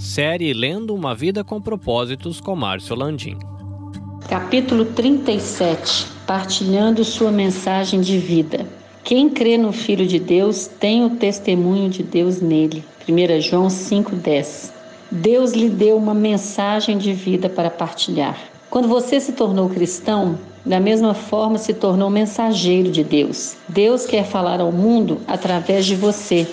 Série Lendo uma Vida com Propósitos com Márcio Landim. Capítulo 37 Partilhando sua mensagem de vida. Quem crê no Filho de Deus tem o testemunho de Deus nele. 1 João 5,10 Deus lhe deu uma mensagem de vida para partilhar. Quando você se tornou cristão, da mesma forma se tornou mensageiro de Deus. Deus quer falar ao mundo através de você.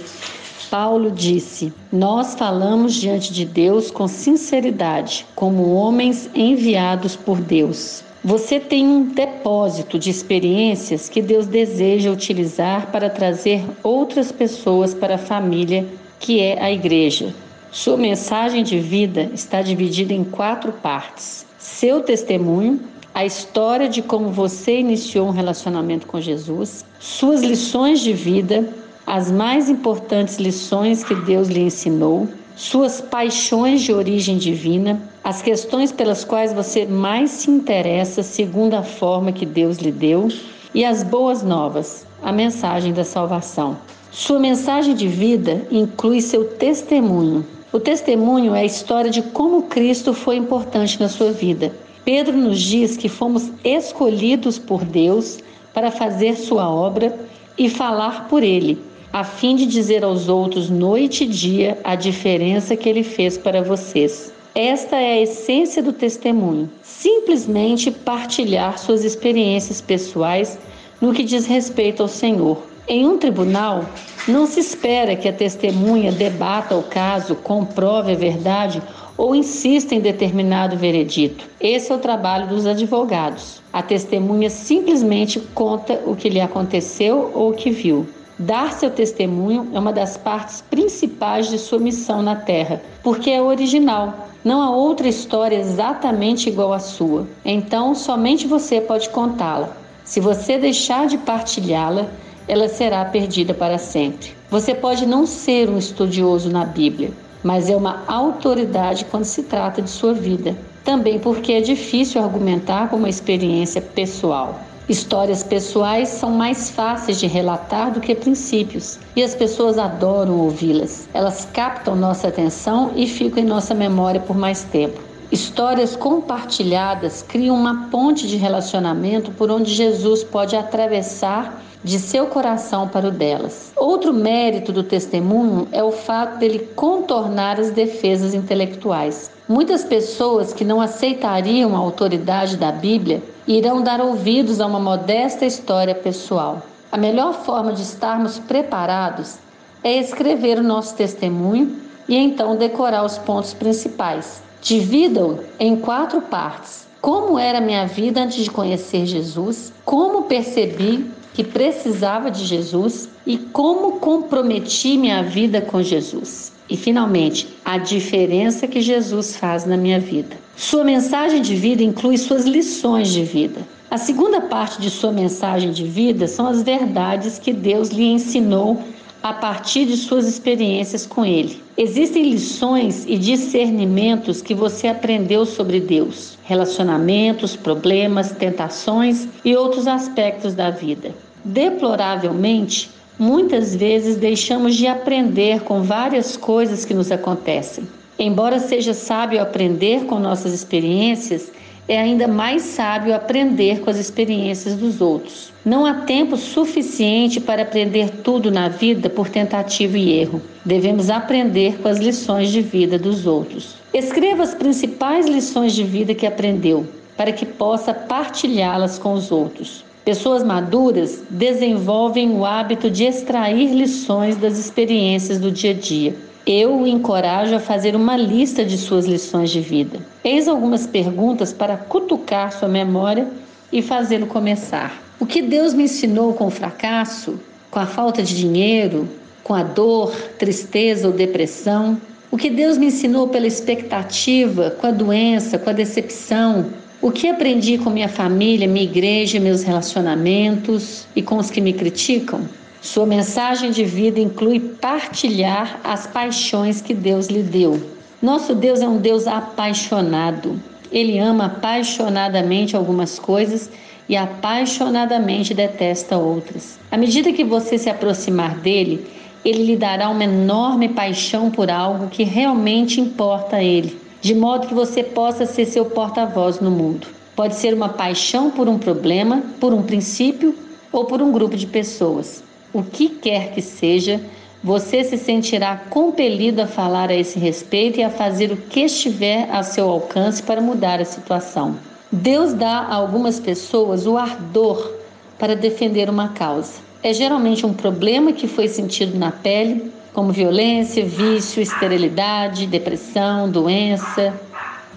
Paulo disse: Nós falamos diante de Deus com sinceridade, como homens enviados por Deus. Você tem um depósito de experiências que Deus deseja utilizar para trazer outras pessoas para a família que é a igreja. Sua mensagem de vida está dividida em quatro partes: seu testemunho, a história de como você iniciou um relacionamento com Jesus, suas lições de vida, as mais importantes lições que Deus lhe ensinou, suas paixões de origem divina, as questões pelas quais você mais se interessa segundo a forma que Deus lhe deu e as boas novas, a mensagem da salvação. Sua mensagem de vida inclui seu testemunho. O testemunho é a história de como Cristo foi importante na sua vida. Pedro nos diz que fomos escolhidos por Deus para fazer sua obra e falar por ele a fim de dizer aos outros noite e dia a diferença que ele fez para vocês. Esta é a essência do testemunho. Simplesmente partilhar suas experiências pessoais no que diz respeito ao Senhor. Em um tribunal, não se espera que a testemunha debata o caso, comprove a verdade ou insista em determinado veredito. Esse é o trabalho dos advogados. A testemunha simplesmente conta o que lhe aconteceu ou o que viu. Dar seu testemunho é uma das partes principais de sua missão na Terra, porque é original. Não há outra história exatamente igual à sua. Então, somente você pode contá-la. Se você deixar de partilhá-la, ela será perdida para sempre. Você pode não ser um estudioso na Bíblia, mas é uma autoridade quando se trata de sua vida. Também porque é difícil argumentar com uma experiência pessoal. Histórias pessoais são mais fáceis de relatar do que princípios, e as pessoas adoram ouvi-las. Elas captam nossa atenção e ficam em nossa memória por mais tempo. Histórias compartilhadas criam uma ponte de relacionamento por onde Jesus pode atravessar de seu coração para o delas. Outro mérito do testemunho é o fato dele contornar as defesas intelectuais. Muitas pessoas que não aceitariam a autoridade da Bíblia irão dar ouvidos a uma modesta história pessoal. A melhor forma de estarmos preparados é escrever o nosso testemunho e então decorar os pontos principais. Dividam em quatro partes. Como era minha vida antes de conhecer Jesus? Como percebi que precisava de Jesus e como comprometi minha vida com Jesus. E finalmente, a diferença que Jesus faz na minha vida. Sua mensagem de vida inclui suas lições de vida. A segunda parte de sua mensagem de vida são as verdades que Deus lhe ensinou a partir de suas experiências com Ele. Existem lições e discernimentos que você aprendeu sobre Deus, relacionamentos, problemas, tentações e outros aspectos da vida. Deploravelmente, muitas vezes deixamos de aprender com várias coisas que nos acontecem. Embora seja sábio aprender com nossas experiências, é ainda mais sábio aprender com as experiências dos outros. Não há tempo suficiente para aprender tudo na vida por tentativa e erro. Devemos aprender com as lições de vida dos outros. Escreva as principais lições de vida que aprendeu, para que possa partilhá-las com os outros. Pessoas maduras desenvolvem o hábito de extrair lições das experiências do dia a dia. Eu o encorajo a fazer uma lista de suas lições de vida. Eis algumas perguntas para cutucar sua memória e fazê-lo começar. O que Deus me ensinou com o fracasso, com a falta de dinheiro, com a dor, tristeza ou depressão? O que Deus me ensinou pela expectativa, com a doença, com a decepção, o que aprendi com minha família, minha igreja, meus relacionamentos e com os que me criticam? Sua mensagem de vida inclui partilhar as paixões que Deus lhe deu. Nosso Deus é um Deus apaixonado. Ele ama apaixonadamente algumas coisas e apaixonadamente detesta outras. À medida que você se aproximar dele, ele lhe dará uma enorme paixão por algo que realmente importa a ele, de modo que você possa ser seu porta-voz no mundo. Pode ser uma paixão por um problema, por um princípio ou por um grupo de pessoas. O que quer que seja, você se sentirá compelido a falar a esse respeito e a fazer o que estiver a seu alcance para mudar a situação. Deus dá a algumas pessoas o ardor para defender uma causa. É geralmente um problema que foi sentido na pele, como violência, vício, esterilidade, depressão, doença.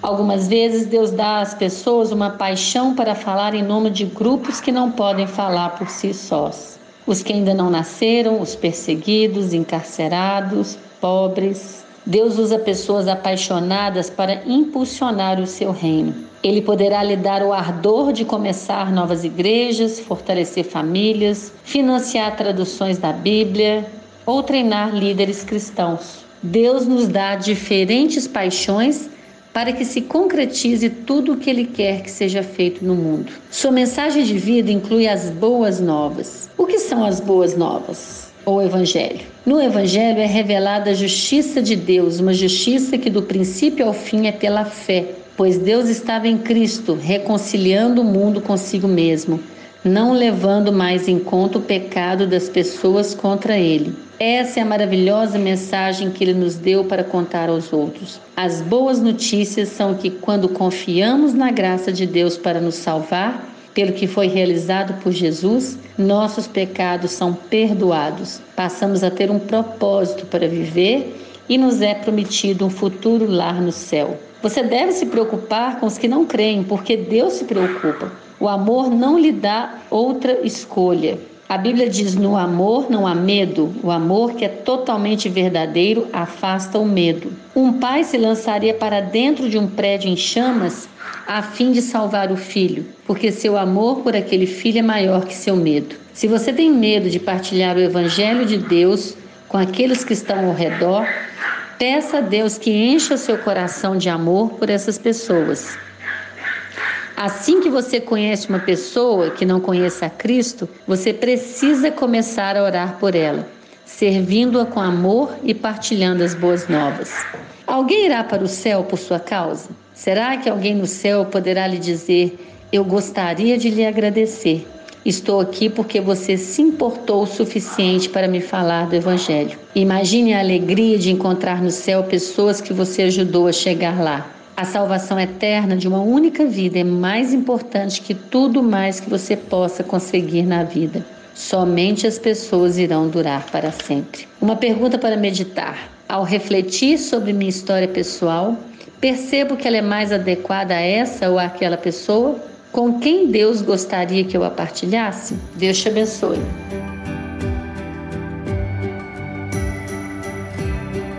Algumas vezes Deus dá às pessoas uma paixão para falar em nome de grupos que não podem falar por si sós. Os que ainda não nasceram, os perseguidos, encarcerados, pobres. Deus usa pessoas apaixonadas para impulsionar o seu reino. Ele poderá lhe dar o ardor de começar novas igrejas, fortalecer famílias, financiar traduções da Bíblia ou treinar líderes cristãos. Deus nos dá diferentes paixões para que se concretize tudo o que Ele quer que seja feito no mundo. Sua mensagem de vida inclui as boas novas. O que são as boas novas? Ou Evangelho? No Evangelho é revelada a justiça de Deus, uma justiça que do princípio ao fim é pela fé pois Deus estava em Cristo, reconciliando o mundo consigo mesmo, não levando mais em conta o pecado das pessoas contra ele. Essa é a maravilhosa mensagem que ele nos deu para contar aos outros. As boas notícias são que, quando confiamos na graça de Deus para nos salvar, pelo que foi realizado por Jesus, nossos pecados são perdoados. Passamos a ter um propósito para viver e nos é prometido um futuro lar no céu. Você deve se preocupar com os que não creem, porque Deus se preocupa. O amor não lhe dá outra escolha. A Bíblia diz: no amor não há medo. O amor que é totalmente verdadeiro afasta o medo. Um pai se lançaria para dentro de um prédio em chamas a fim de salvar o filho, porque seu amor por aquele filho é maior que seu medo. Se você tem medo de partilhar o evangelho de Deus com aqueles que estão ao redor, Peça a Deus que encha seu coração de amor por essas pessoas. Assim que você conhece uma pessoa que não conheça a Cristo, você precisa começar a orar por ela, servindo-a com amor e partilhando as boas novas. Alguém irá para o céu por sua causa? Será que alguém no céu poderá lhe dizer: Eu gostaria de lhe agradecer? Estou aqui porque você se importou o suficiente para me falar do Evangelho. Imagine a alegria de encontrar no céu pessoas que você ajudou a chegar lá. A salvação eterna de uma única vida é mais importante que tudo mais que você possa conseguir na vida. Somente as pessoas irão durar para sempre. Uma pergunta para meditar. Ao refletir sobre minha história pessoal, percebo que ela é mais adequada a essa ou àquela pessoa? com quem Deus gostaria que eu a partilhasse? Deus te abençoe.